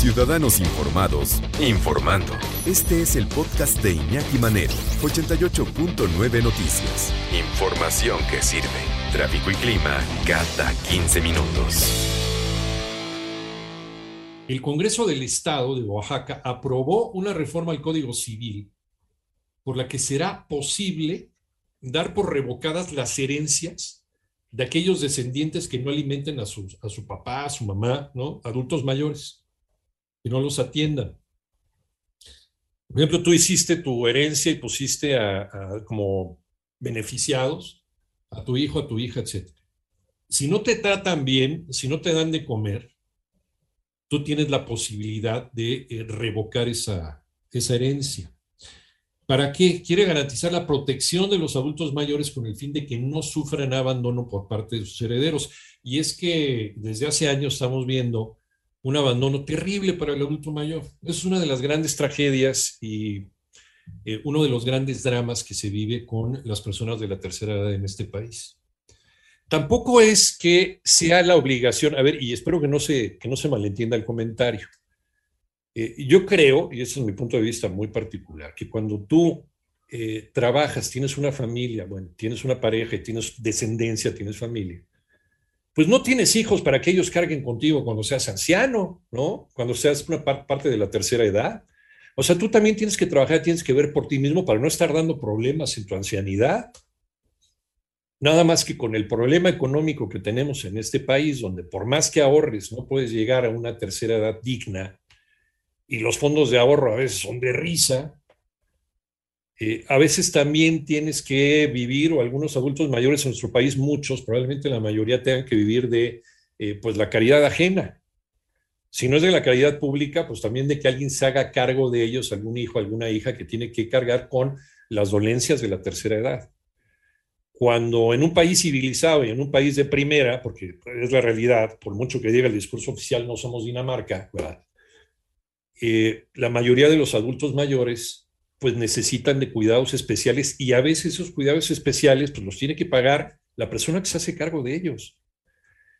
Ciudadanos Informados, informando. Este es el podcast de Iñaki Manero, 88.9 Noticias. Información que sirve. Tráfico y clima cada 15 minutos. El Congreso del Estado de Oaxaca aprobó una reforma al Código Civil por la que será posible dar por revocadas las herencias de aquellos descendientes que no alimenten a a su papá, a su mamá, ¿no? Adultos mayores que no los atiendan. Por ejemplo, tú hiciste tu herencia y pusiste a, como beneficiados a tu hijo, a tu hija, etc. Si no te tratan bien, si no te dan de comer, tú tienes la posibilidad de eh, revocar esa, esa herencia. ¿Para qué? Quiere garantizar la protección de los adultos mayores con el fin de que no sufran abandono por parte de sus herederos. Y es que desde hace años estamos viendo un abandono terrible para el adulto mayor. Es una de las grandes tragedias y eh, uno de los grandes dramas que se vive con las personas de la tercera edad en este país. Tampoco es que sea la obligación, a ver, y espero que no se, que no se malentienda el comentario. Eh, yo creo, y ese es mi punto de vista muy particular, que cuando tú eh, trabajas, tienes una familia, bueno, tienes una pareja tienes descendencia, tienes familia, pues no tienes hijos para que ellos carguen contigo cuando seas anciano, ¿no? Cuando seas una parte de la tercera edad. O sea, tú también tienes que trabajar, tienes que ver por ti mismo para no estar dando problemas en tu ancianidad. Nada más que con el problema económico que tenemos en este país, donde por más que ahorres no puedes llegar a una tercera edad digna y los fondos de ahorro a veces son de risa, eh, a veces también tienes que vivir, o algunos adultos mayores en nuestro país, muchos, probablemente la mayoría tengan que vivir de eh, pues la caridad ajena. Si no es de la caridad pública, pues también de que alguien se haga cargo de ellos, algún hijo, alguna hija que tiene que cargar con las dolencias de la tercera edad. Cuando en un país civilizado y en un país de primera, porque es la realidad, por mucho que diga el discurso oficial, no somos Dinamarca, eh, la mayoría de los adultos mayores pues necesitan de cuidados especiales y a veces esos cuidados especiales pues los tiene que pagar la persona que se hace cargo de ellos.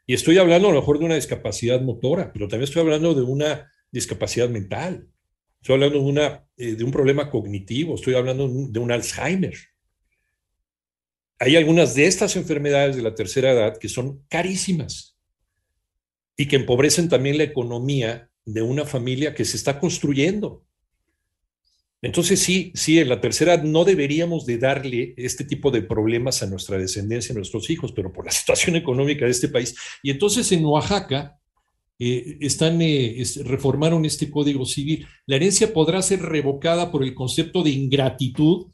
Y estoy hablando a lo mejor de una discapacidad motora, pero también estoy hablando de una discapacidad mental. Estoy hablando de, una, eh, de un problema cognitivo, estoy hablando de un Alzheimer. Hay algunas de estas enfermedades de la tercera edad que son carísimas y que empobrecen también la economía de una familia que se está construyendo. Entonces sí, sí, en la tercera no deberíamos de darle este tipo de problemas a nuestra descendencia, a nuestros hijos, pero por la situación económica de este país. Y entonces en Oaxaca eh, están, eh, reformaron este código civil. La herencia podrá ser revocada por el concepto de ingratitud,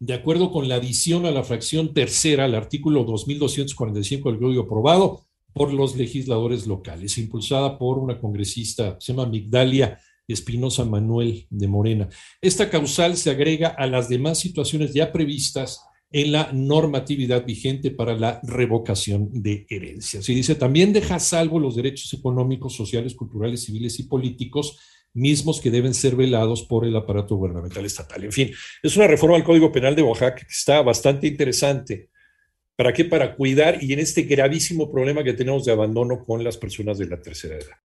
de acuerdo con la adición a la fracción tercera al artículo 2245 del código aprobado por los legisladores locales, impulsada por una congresista, se llama Migdalia Espinosa Manuel de Morena. Esta causal se agrega a las demás situaciones ya previstas en la normatividad vigente para la revocación de herencias. Y dice, también deja a salvo los derechos económicos, sociales, culturales, civiles y políticos mismos que deben ser velados por el aparato gubernamental estatal. En fin, es una reforma al Código Penal de Oaxaca que está bastante interesante. ¿Para qué? Para cuidar y en este gravísimo problema que tenemos de abandono con las personas de la tercera edad.